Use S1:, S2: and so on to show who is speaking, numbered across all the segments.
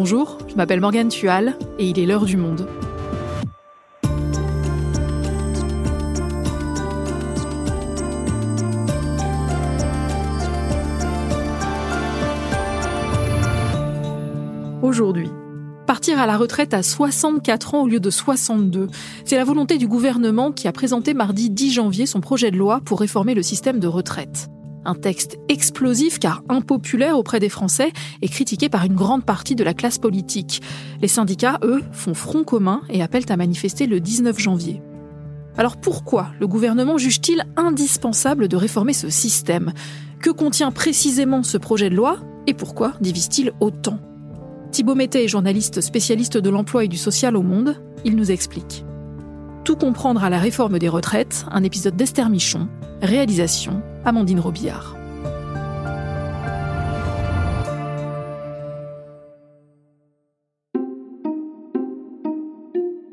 S1: Bonjour, je m'appelle Morgane Tual et il est l'heure du monde. Aujourd'hui, partir à la retraite à 64 ans au lieu de 62. C'est la volonté du gouvernement qui a présenté mardi 10 janvier son projet de loi pour réformer le système de retraite. Un texte explosif car impopulaire auprès des Français et critiqué par une grande partie de la classe politique. Les syndicats, eux, font front commun et appellent à manifester le 19 janvier. Alors pourquoi le gouvernement juge-t-il indispensable de réformer ce système? Que contient précisément ce projet de loi et pourquoi divise-t-il autant? Thibaut Mété est journaliste spécialiste de l'emploi et du social au Monde. Il nous explique. Tout comprendre à la réforme des retraites, un épisode d'Esther Michon, réalisation Amandine Robillard.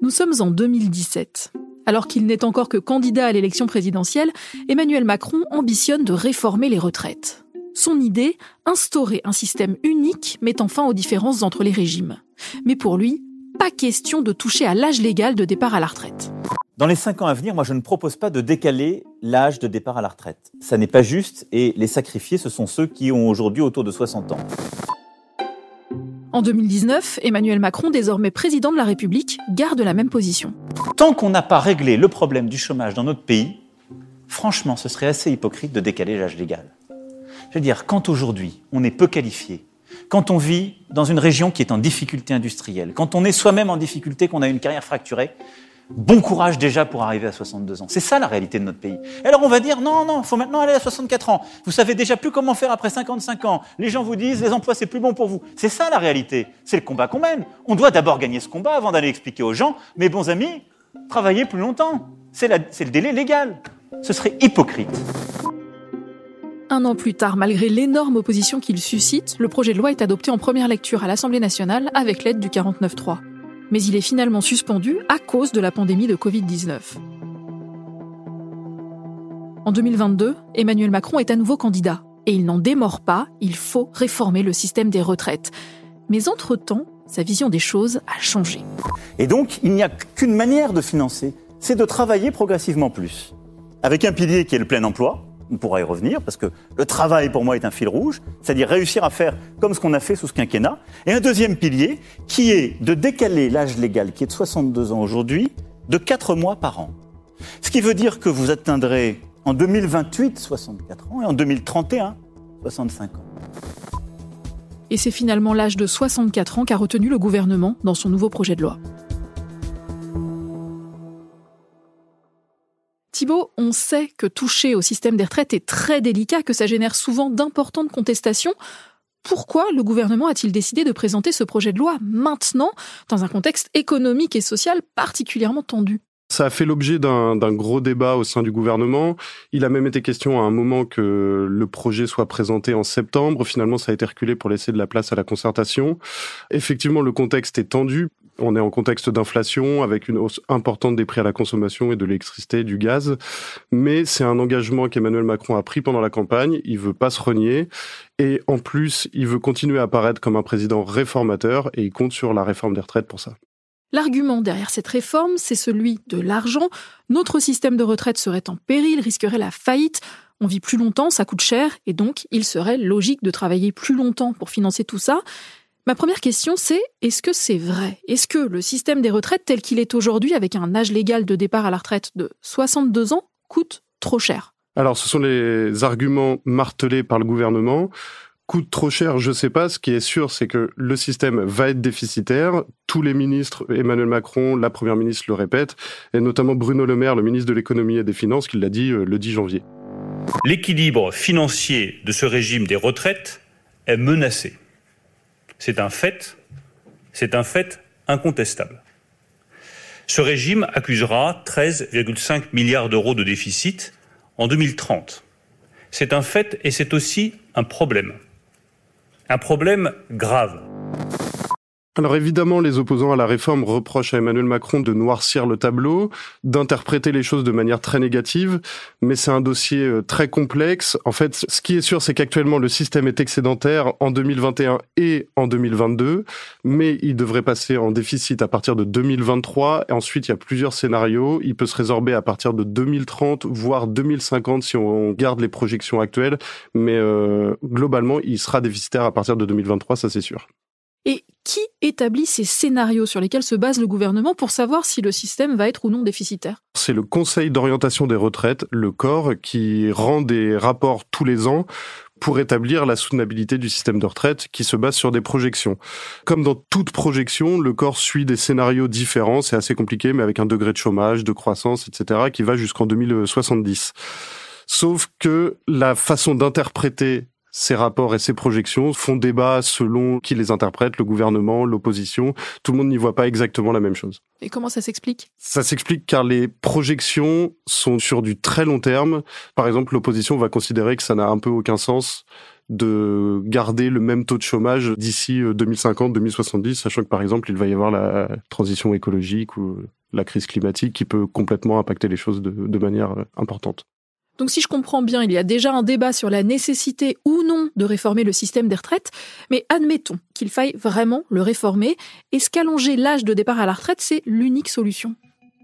S1: Nous sommes en 2017. Alors qu'il n'est encore que candidat à l'élection présidentielle, Emmanuel Macron ambitionne de réformer les retraites. Son idée, instaurer un système unique mettant fin aux différences entre les régimes. Mais pour lui, pas question de toucher à l'âge légal de départ à la retraite.
S2: Dans les cinq ans à venir, moi, je ne propose pas de décaler l'âge de départ à la retraite. Ça n'est pas juste et les sacrifiés, ce sont ceux qui ont aujourd'hui autour de 60 ans.
S1: En 2019, Emmanuel Macron, désormais président de la République, garde la même position.
S2: Tant qu'on n'a pas réglé le problème du chômage dans notre pays, franchement, ce serait assez hypocrite de décaler l'âge légal. Je veux dire, quand aujourd'hui on est peu qualifié, quand on vit dans une région qui est en difficulté industrielle, quand on est soi-même en difficulté, qu'on a une carrière fracturée, Bon courage déjà pour arriver à 62 ans. C'est ça la réalité de notre pays. alors on va dire non, non, faut maintenant aller à 64 ans. Vous savez déjà plus comment faire après 55 ans. Les gens vous disent les emplois c'est plus bon pour vous. C'est ça la réalité. C'est le combat qu'on mène. On doit d'abord gagner ce combat avant d'aller expliquer aux gens, mes bons amis, travaillez plus longtemps. C'est le délai légal. Ce serait hypocrite.
S1: Un an plus tard, malgré l'énorme opposition qu'il suscite, le projet de loi est adopté en première lecture à l'Assemblée nationale avec l'aide du 49.3 mais il est finalement suspendu à cause de la pandémie de Covid-19. En 2022, Emmanuel Macron est à nouveau candidat, et il n'en démord pas, il faut réformer le système des retraites. Mais entre-temps, sa vision des choses a changé.
S2: Et donc, il n'y a qu'une manière de financer, c'est de travailler progressivement plus. Avec un pilier qui est le plein emploi, on pourra y revenir, parce que le travail, pour moi, est un fil rouge, c'est-à-dire réussir à faire comme ce qu'on a fait sous ce quinquennat. Et un deuxième pilier, qui est de décaler l'âge légal, qui est de 62 ans aujourd'hui, de 4 mois par an. Ce qui veut dire que vous atteindrez en 2028 64 ans et en 2031 65 ans.
S1: Et c'est finalement l'âge de 64 ans qu'a retenu le gouvernement dans son nouveau projet de loi. Thibault, on sait que toucher au système des retraites est très délicat, que ça génère souvent d'importantes contestations. Pourquoi le gouvernement a-t-il décidé de présenter ce projet de loi maintenant, dans un contexte économique et social particulièrement tendu?
S3: Ça a fait l'objet d'un gros débat au sein du gouvernement. Il a même été question à un moment que le projet soit présenté en septembre. Finalement, ça a été reculé pour laisser de la place à la concertation. Effectivement, le contexte est tendu. On est en contexte d'inflation avec une hausse importante des prix à la consommation et de l'électricité, du gaz. Mais c'est un engagement qu'Emmanuel Macron a pris pendant la campagne. Il veut pas se renier. Et en plus, il veut continuer à apparaître comme un président réformateur et il compte sur la réforme des retraites pour ça.
S1: L'argument derrière cette réforme, c'est celui de l'argent. Notre système de retraite serait en péril, risquerait la faillite. On vit plus longtemps, ça coûte cher, et donc il serait logique de travailler plus longtemps pour financer tout ça. Ma première question, c'est est-ce que c'est vrai? Est-ce que le système des retraites tel qu'il est aujourd'hui, avec un âge légal de départ à la retraite de 62 ans, coûte trop cher?
S3: Alors, ce sont les arguments martelés par le gouvernement coûte trop cher, je sais pas. Ce qui est sûr, c'est que le système va être déficitaire. Tous les ministres, Emmanuel Macron, la première ministre le répète, et notamment Bruno Le Maire, le ministre de l'économie et des finances, qui l'a dit euh, le 10 janvier.
S4: L'équilibre financier de ce régime des retraites est menacé. C'est un fait, c'est un fait incontestable. Ce régime accusera 13,5 milliards d'euros de déficit en 2030. C'est un fait et c'est aussi un problème. Un problème grave.
S3: Alors évidemment, les opposants à la réforme reprochent à Emmanuel Macron de noircir le tableau, d'interpréter les choses de manière très négative, mais c'est un dossier euh, très complexe. En fait, ce qui est sûr, c'est qu'actuellement, le système est excédentaire en 2021 et en 2022, mais il devrait passer en déficit à partir de 2023. Et ensuite, il y a plusieurs scénarios. Il peut se résorber à partir de 2030, voire 2050 si on garde les projections actuelles, mais euh, globalement, il sera déficitaire à partir de 2023, ça c'est sûr.
S1: Qui établit ces scénarios sur lesquels se base le gouvernement pour savoir si le système va être ou non déficitaire?
S3: C'est le Conseil d'orientation des retraites, le corps, qui rend des rapports tous les ans pour établir la soutenabilité du système de retraite qui se base sur des projections. Comme dans toute projection, le corps suit des scénarios différents, c'est assez compliqué, mais avec un degré de chômage, de croissance, etc., qui va jusqu'en 2070. Sauf que la façon d'interpréter ces rapports et ces projections font débat selon qui les interprète, le gouvernement, l'opposition. Tout le monde n'y voit pas exactement la même chose.
S1: Et comment ça s'explique?
S3: Ça s'explique car les projections sont sur du très long terme. Par exemple, l'opposition va considérer que ça n'a un peu aucun sens de garder le même taux de chômage d'ici 2050-2070, euh, sachant que par exemple, il va y avoir la transition écologique ou la crise climatique qui peut complètement impacter les choses de, de manière euh, importante.
S1: Donc si je comprends bien, il y a déjà un débat sur la nécessité ou non de réformer le système des retraites, mais admettons qu'il faille vraiment le réformer. Est-ce qu'allonger l'âge de départ à la retraite, c'est l'unique solution?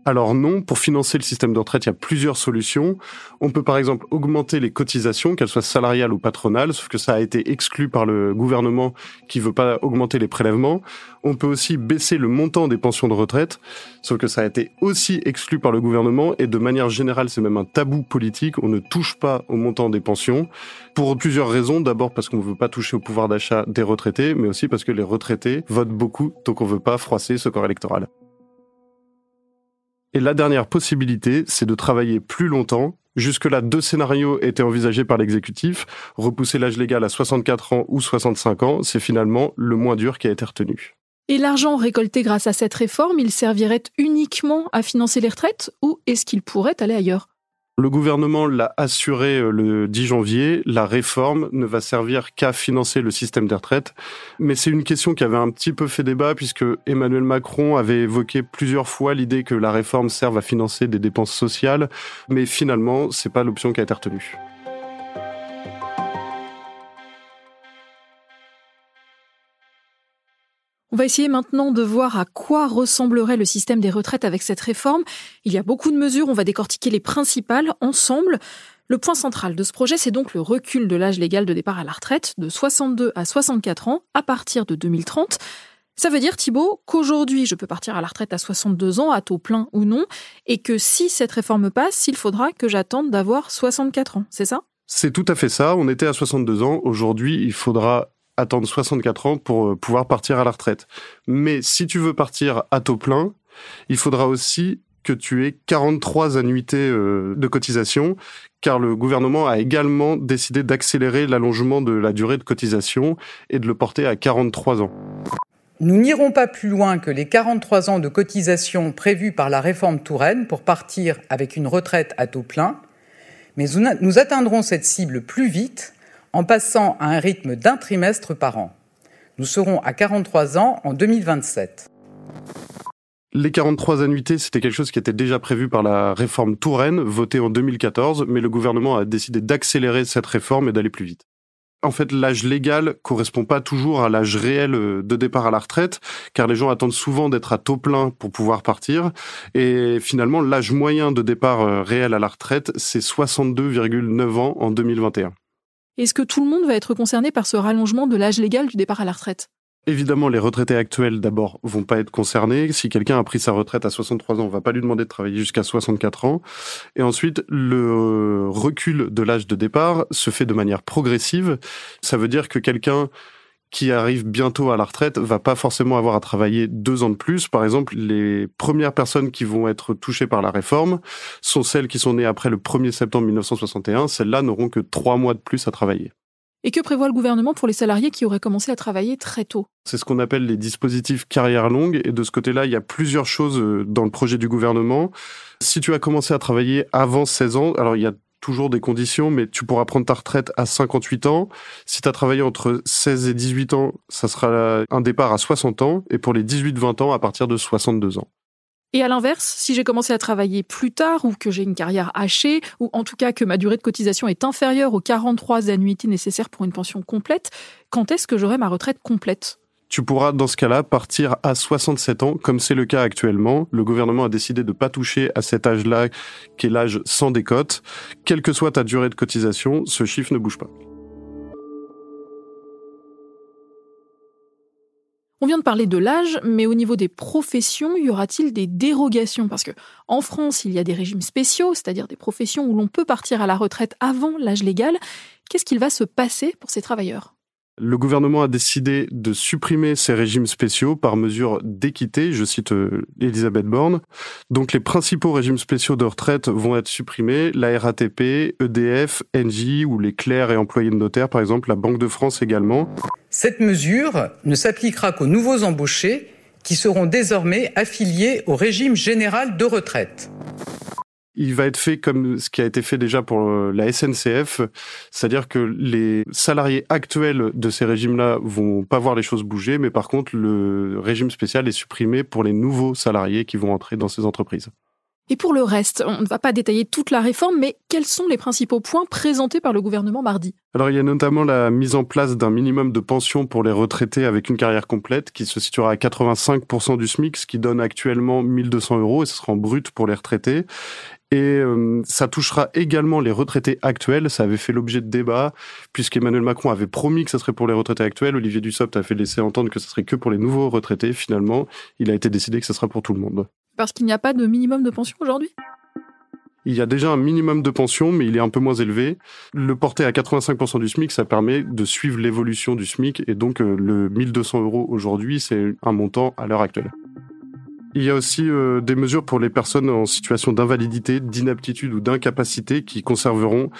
S3: Alors non, pour financer le système de retraite, il y a plusieurs solutions. On peut par exemple augmenter les cotisations, qu'elles soient salariales ou patronales, sauf que ça a été exclu par le gouvernement qui veut pas augmenter les prélèvements. On peut aussi baisser le montant des pensions de retraite, sauf que ça a été aussi exclu par le gouvernement et de manière générale, c'est même un tabou politique. On ne touche pas au montant des pensions pour plusieurs raisons. D'abord parce qu'on ne veut pas toucher au pouvoir d'achat des retraités, mais aussi parce que les retraités votent beaucoup, donc on veut pas froisser ce corps électoral. Et la dernière possibilité, c'est de travailler plus longtemps. Jusque-là, deux scénarios étaient envisagés par l'exécutif. Repousser l'âge légal à 64 ans ou 65 ans, c'est finalement le moins dur qui a été retenu.
S1: Et l'argent récolté grâce à cette réforme, il servirait uniquement à financer les retraites ou est-ce qu'il pourrait aller ailleurs?
S3: Le gouvernement l'a assuré euh, le 10 janvier, la réforme ne va servir qu'à financer le système des retraites. Mais c'est une question qui avait un petit peu fait débat puisque Emmanuel Macron avait évoqué plusieurs fois l'idée que la réforme serve à financer des dépenses sociales. Mais finalement, c'est pas l'option qui a été retenue.
S1: On va essayer maintenant de voir à quoi ressemblerait le système des retraites avec cette réforme. Il y a beaucoup de mesures, on va décortiquer les principales ensemble. Le point central de ce projet, c'est donc le recul de l'âge légal de départ à la retraite de 62 à 64 ans à partir de 2030. Ça veut dire, Thibault, qu'aujourd'hui, je peux partir à la retraite à 62 ans, à taux plein ou non, et que si cette réforme passe, il faudra que j'attende d'avoir 64 ans, c'est ça?
S3: C'est tout à fait ça. On était à 62 ans. Aujourd'hui, il faudra attendre 64 ans pour euh, pouvoir partir à la retraite. Mais si tu veux partir à taux plein, il faudra aussi que tu aies 43 annuités euh, de cotisation, car le gouvernement a également décidé d'accélérer l'allongement de la durée de cotisation et de le porter à 43 ans.
S5: Nous n'irons pas plus loin que les 43 ans de cotisation prévus par la réforme Touraine pour partir avec une retraite à taux plein, mais nous atteindrons cette cible plus vite en passant à un rythme d'un trimestre par an. Nous serons à 43 ans en 2027.
S3: Les 43 annuités, c'était quelque chose qui était déjà prévu par la réforme Touraine, votée en 2014, mais le gouvernement a décidé d'accélérer cette réforme et d'aller plus vite. En fait, l'âge légal correspond pas toujours à l'âge réel de départ à la retraite, car les gens attendent souvent d'être à taux plein pour pouvoir partir. Et finalement, l'âge moyen de départ euh, réel à la retraite, c'est 62,9 ans en 2021.
S1: Est-ce que tout le monde va être concerné par ce rallongement de l'âge légal du départ à la retraite?
S3: Évidemment, les retraités actuels, d'abord, vont pas être concernés. Si quelqu'un a pris sa retraite à 63 ans, on va pas lui demander de travailler jusqu'à 64 ans. Et ensuite, le recul de l'âge de départ se fait de manière progressive. Ça veut dire que quelqu'un qui arrive bientôt à la retraite va pas forcément avoir à travailler deux ans de plus. Par exemple, les premières personnes qui vont être touchées par la réforme sont celles qui sont nées après le 1er septembre 1961. Celles-là n'auront que trois mois de plus à travailler.
S1: Et que prévoit le gouvernement pour les salariés qui auraient commencé à travailler très tôt?
S3: C'est ce qu'on appelle les dispositifs carrière longue. Et de ce côté-là, il y a plusieurs choses euh, dans le projet du gouvernement. Si tu as commencé à travailler avant 16 ans, alors il y a toujours des conditions, mais tu pourras prendre ta retraite à 58 ans. Si tu as travaillé entre 16 et 18 ans, ça sera un départ à 60 ans, et pour les 18-20 ans, à partir de 62 ans.
S1: Et à l'inverse, si j'ai commencé à travailler plus tard ou que j'ai une carrière hachée, ou en tout cas que ma durée de cotisation est inférieure aux 43 annuités nécessaires pour une pension complète, quand est-ce que j'aurai ma retraite complète?
S3: Tu pourras dans ce cas-là partir à 67 ans, comme c'est le cas actuellement. Le gouvernement a décidé de ne pas toucher à cet âge-là, qui est l'âge sans décote. Quelle que soit ta durée de cotisation, ce chiffre ne bouge pas.
S1: On vient de parler de l'âge, mais au niveau des professions, y aura-t-il des dérogations? Parce que en France, il y a des régimes spéciaux, c'est-à-dire des professions où l'on peut partir à la retraite avant l'âge légal. Qu'est-ce qu'il va se passer pour ces travailleurs?
S3: Le gouvernement a décidé de supprimer ces régimes spéciaux par mesure d'équité, je cite euh, Elisabeth Borne. Donc les principaux régimes spéciaux de retraite vont être supprimés, la RATP, EDF, Engie ou les clercs et employés de notaire, par exemple la Banque de France également.
S5: Cette mesure ne s'appliquera qu'aux nouveaux embauchés qui seront désormais affiliés au régime général de retraite
S3: il va être fait comme ce qui a été fait déjà pour euh, la SNCF, c'est-à-dire que les salariés actuels de ces régimes-là vont pas voir les choses bouger, mais par contre le régime spécial est supprimé pour les nouveaux salariés qui vont entrer dans ces entreprises.
S1: Et pour le reste, on ne va pas détailler toute la réforme, mais quels sont les principaux points présentés par le gouvernement mardi?
S3: Alors il y a notamment la mise en place d'un minimum de pension pour les retraités avec une carrière complète qui se situera à 85% du SMIC, ce qui donne actuellement 1200 euros et ce sera en brut pour les retraités. Et euh, ça touchera également les retraités actuels. Ça avait fait l'objet de débats, puisqu'Emmanuel Macron avait promis que ce serait pour les retraités actuels. Olivier Dussopt a fait laisser entendre que ce serait que pour les nouveaux retraités. Finalement, il a été décidé que ce sera pour tout le monde.
S1: Parce qu'il n'y a pas de minimum de pension aujourd'hui?
S3: Il y a déjà un minimum de pension, mais il est un peu moins élevé. Le porter à 85% du SMIC, ça permet de suivre l'évolution du SMIC. Et donc, euh, le 1200 euros aujourd'hui, c'est un montant à l'heure actuelle. Il y a aussi euh, des mesures pour les personnes en situation d'invalidité, d'inaptitude ou d'incapacité qui conserveront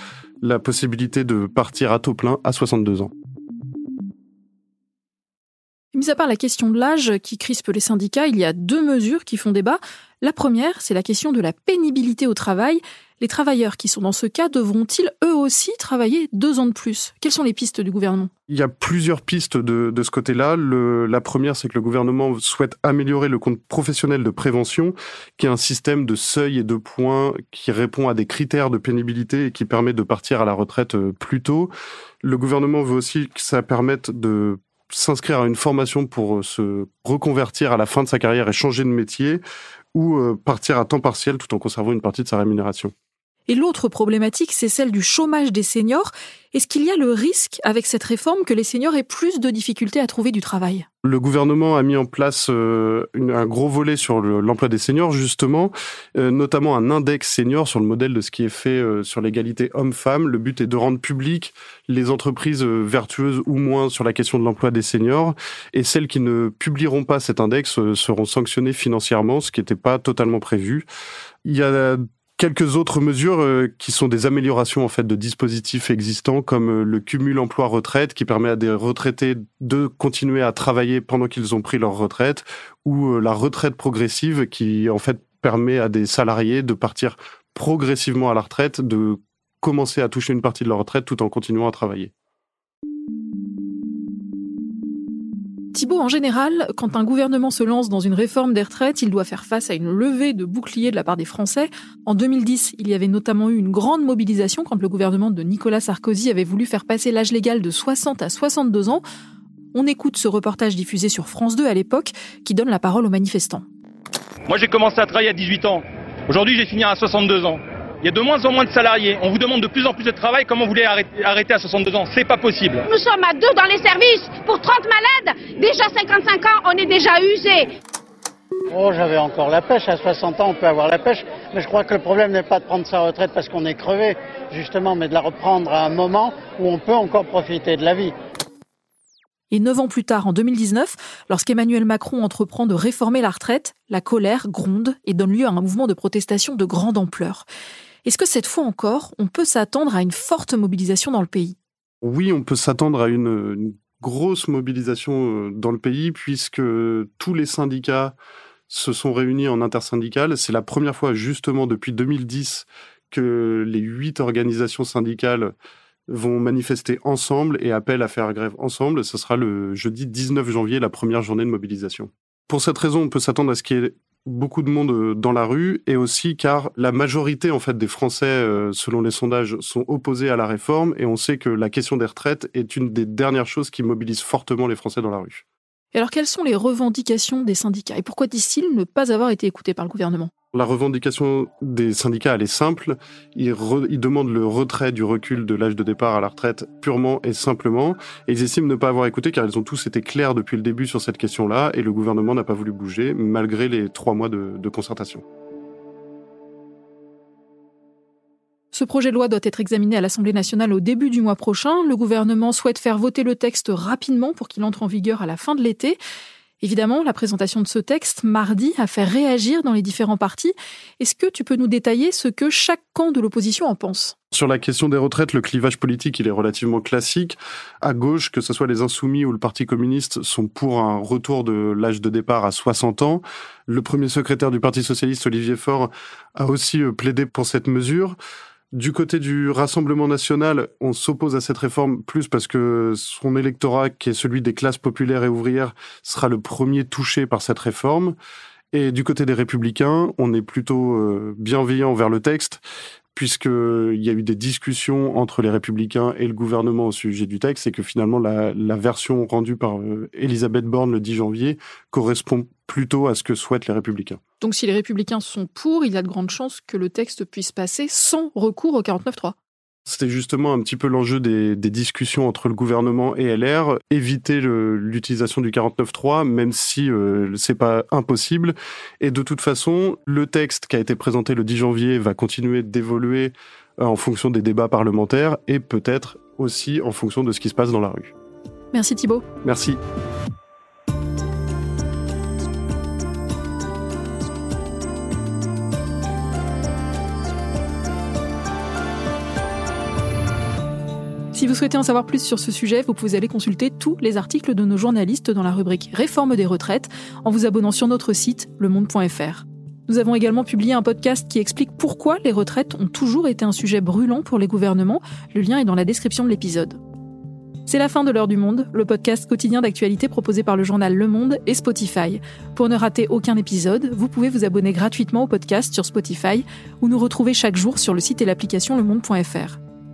S3: la possibilité de partir à taux plein à 62 ans.
S1: Mis à part la question de l'âge qui crispe les syndicats, il y a deux mesures qui font débat. La première, c'est la question de la pénibilité au travail. Les travailleurs qui sont dans ce cas devront-ils eux aussi travailler deux ans de plus? Quelles sont les pistes du gouvernement?
S3: Il y a plusieurs pistes de, ce côté-là. La première, c'est que le gouvernement souhaite améliorer le compte professionnel de prévention, qui est un système de seuil et de points qui répond à des critères de pénibilité et qui permet de partir à la retraite euh, plus tôt. Le gouvernement veut aussi que ça permette de s'inscrire à une formation pour euh, se reconvertir à la fin de sa carrière et changer de métier ou euh, partir à temps partiel tout en conservant une partie de sa rémunération.
S1: Et l'autre problématique, c'est celle du chômage des seniors. Est-ce qu'il y a le risque avec cette réforme que les seniors aient plus de difficultés à trouver du travail?
S3: Le gouvernement a mis en place euh, un gros volet sur l'emploi des seniors, justement, euh, notamment un index senior sur le modèle de ce qui est fait euh, sur l'égalité homme-femme. Le but est de rendre public les entreprises vertueuses ou moins sur la question de l'emploi des seniors. Et celles qui ne publieront pas cet index seront sanctionnées financièrement, ce qui n'était pas totalement prévu. Il y a quelques autres mesures euh, qui sont des améliorations en fait de dispositifs existants comme euh, le cumul emploi retraite qui permet à des retraités de continuer à travailler pendant qu'ils ont pris leur retraite ou euh, la retraite progressive qui en fait permet à des salariés de partir progressivement à la retraite de commencer à toucher une partie de leur retraite tout en continuant à travailler.
S1: Thibault, en général, quand un gouvernement se lance dans une réforme des retraites, il doit faire face à une levée de boucliers de la part des Français. En 2010, il y avait notamment eu une grande mobilisation quand le gouvernement de Nicolas Sarkozy avait voulu faire passer l'âge légal de 60 à 62 ans. On écoute ce reportage diffusé sur France 2 à l'époque qui donne la parole aux manifestants.
S6: Moi j'ai commencé à travailler à 18 ans. Aujourd'hui j'ai fini à 62 ans. Il y a de moins en moins de salariés. On vous demande de plus en plus de travail. Comment vous voulez arrêter à 62 ans? C'est pas possible.
S7: Nous sommes à deux dans les services pour 30 malades. Déjà 55 ans, on est déjà usé.
S8: Oh, j'avais encore la pêche. À 60 ans, on peut avoir la pêche. Mais je crois que le problème n'est pas de prendre sa retraite parce qu'on est crevé, justement, mais de la reprendre à un moment où on peut encore profiter de la vie.
S1: Et neuf ans plus tard, en 2019, lorsqu'Emmanuel Macron entreprend de réformer la retraite, la colère gronde et donne lieu à un mouvement de protestation de grande ampleur. Est-ce que cette fois encore, on peut s'attendre à une forte mobilisation dans le pays?
S3: Oui, on peut s'attendre à une, grosse mobilisation euh, dans le pays puisque tous les syndicats se sont réunis en intersyndical. C'est la première fois justement depuis 2010 que les huit organisations syndicales vont manifester ensemble et appellent à faire grève ensemble. Ce sera le jeudi 19 janvier, la première journée de mobilisation. Pour cette raison, on peut s'attendre à ce qu'il y ait beaucoup de monde euh, dans la rue et aussi car la majorité en fait des Français, euh, selon les sondages, sont opposés à la réforme et on sait que la question des retraites est une des dernières choses qui mobilise fortement les Français dans la rue.
S1: Et alors quelles sont les revendications des syndicats? Et pourquoi disent-ils ne pas avoir été écoutés par le gouvernement?
S3: La revendication des syndicats, elle est simple. Ils, demandent le retrait du recul de l'âge de départ à la retraite purement et simplement. Et ils estiment ne pas avoir écouté car ils ont tous été clairs depuis le début sur cette question-là et le gouvernement n'a pas voulu bouger malgré les trois mois de, de concertation.
S1: Ce projet de loi doit être examiné à l'Assemblée nationale au début du mois prochain. Le gouvernement souhaite faire voter le texte rapidement pour qu'il entre en vigueur à la fin de l'été. Évidemment, la présentation de ce texte mardi a fait réagir dans les différents partis. Est-ce que tu peux nous détailler ce que chaque camp de l'opposition en pense?
S3: Sur la question des retraites, le clivage politique, il est relativement classique. À gauche, que ce soit les Insoumis ou le Parti communiste, sont pour un retour de l'âge de départ à 60 ans. Le premier secrétaire du Parti socialiste, Olivier Faure, a aussi euh, plaidé pour cette mesure. Du côté du Rassemblement national, on s'oppose à cette réforme plus parce que son électorat, qui est celui des classes populaires et ouvrières, sera le premier touché par cette réforme. Et du côté des républicains, on est plutôt euh, bienveillant vers le texte, puisqu'il y a eu des discussions entre les républicains et le gouvernement au sujet du texte, et que finalement la, version rendue par euh, Elisabeth Borne le 10 janvier correspond plutôt à ce que souhaitent les républicains.
S1: Donc si les républicains sont pour, il y a de grandes chances que le texte puisse passer sans recours au 49.3.
S3: C'était justement un petit peu l'enjeu des, discussions entre le gouvernement et LR, éviter l'utilisation du 49.3, même si euh, c'est pas impossible. Et de toute façon, le texte qui a été présenté le 10 janvier va continuer d'évoluer euh, en fonction des débats parlementaires et peut-être aussi en fonction de ce qui se passe dans la rue.
S1: Merci Thibault.
S3: Merci.
S1: Vous souhaitez en savoir plus sur ce sujet, vous pouvez aller consulter tous les articles de nos journalistes dans la rubrique Réforme des retraites en vous abonnant sur notre site lemonde.fr. Nous avons également publié un podcast qui explique pourquoi les retraites ont toujours été un sujet brûlant pour les gouvernements. Le lien est dans la description de l'épisode. C'est la fin de l'heure du monde, le podcast quotidien d'actualité proposé par le journal Le Monde et Spotify. Pour ne rater aucun épisode, vous pouvez vous abonner gratuitement au podcast sur Spotify ou nous retrouver chaque jour sur le site et l'application lemonde.fr.